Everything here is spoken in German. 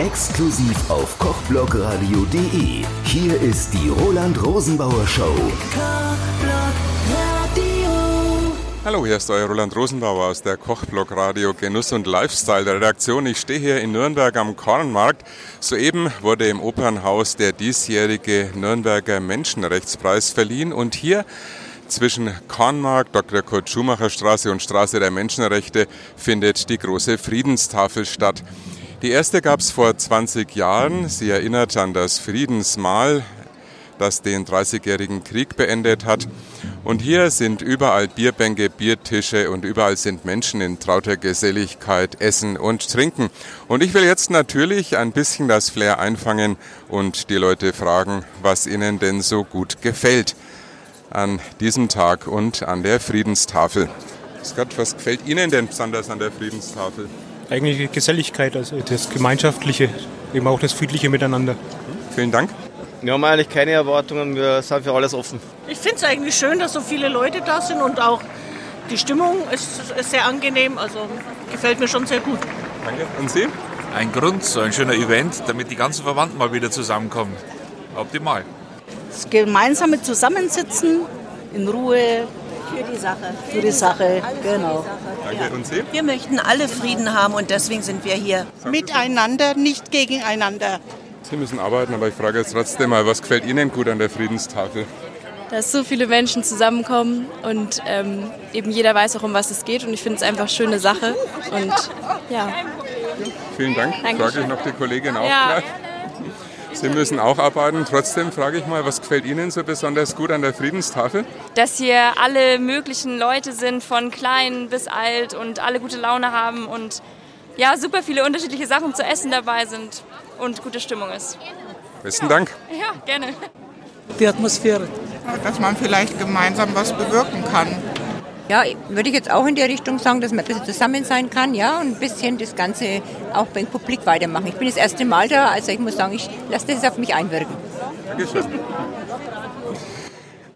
Exklusiv auf kochblogradio.de. Hier ist die Roland Rosenbauer Show. Hallo, hier ist euer Roland Rosenbauer aus der Kochblog Radio Genuss und Lifestyle der Redaktion. Ich stehe hier in Nürnberg am Kornmarkt. Soeben wurde im Opernhaus der diesjährige Nürnberger Menschenrechtspreis verliehen und hier zwischen Kornmarkt, Dr. Kurt Schumacher Straße und Straße der Menschenrechte findet die große Friedenstafel statt. Die erste gab es vor 20 Jahren. Sie erinnert an das Friedensmahl, das den 30-jährigen Krieg beendet hat. Und hier sind überall Bierbänke, Biertische und überall sind Menschen in trauter Geselligkeit essen und trinken. Und ich will jetzt natürlich ein bisschen das Flair einfangen und die Leute fragen, was ihnen denn so gut gefällt an diesem Tag und an der Friedenstafel. Scott, was gefällt Ihnen denn besonders an der Friedenstafel? Eigentlich die Geselligkeit, also das Gemeinschaftliche, eben auch das friedliche Miteinander. Vielen Dank. Wir haben eigentlich keine Erwartungen, wir sind für alles offen. Ich finde es eigentlich schön, dass so viele Leute da sind und auch die Stimmung ist, ist sehr angenehm, also gefällt mir schon sehr gut. Danke. Und Sie? Ein Grund, so ein schöner Event, damit die ganzen Verwandten mal wieder zusammenkommen. Optimal. Das gemeinsame Zusammensitzen in Ruhe Für die Sache. für die Sache, genau. Danke. Und Sie? Wir möchten alle Frieden haben und deswegen sind wir hier. Miteinander, nicht gegeneinander. Sie müssen arbeiten, aber ich frage jetzt trotzdem mal, was gefällt Ihnen gut an der Friedenstafel? dass so viele Menschen zusammenkommen und ähm, eben jeder weiß auch, um was es geht. Und ich finde es einfach eine schöne Sache. Und ja. Vielen Dank. Dankeschön. Frage ich noch die Kollegin auch Ja. Sie müssen auch arbeiten. Trotzdem frage ich mal, was gefällt Ihnen so besonders gut an der Friedenstafel? Dass hier alle möglichen Leute sind, von klein bis alt und alle gute Laune haben und ja, super viele unterschiedliche Sachen zu essen dabei sind und gute Stimmung ist. Besten Dank. Ja, gerne. Die Atmosphäre. dass man vielleicht gemeinsam was bewirken kann. Ja, würde ich jetzt auch in die Richtung sagen, dass man ein bisschen zusammen sein kann, ja, und ein bisschen das Ganze auch beim Publik weitermachen. Ich bin das erste Mal da, also ich muss sagen, ich lasse das auf mich einwirken. Dankeschön.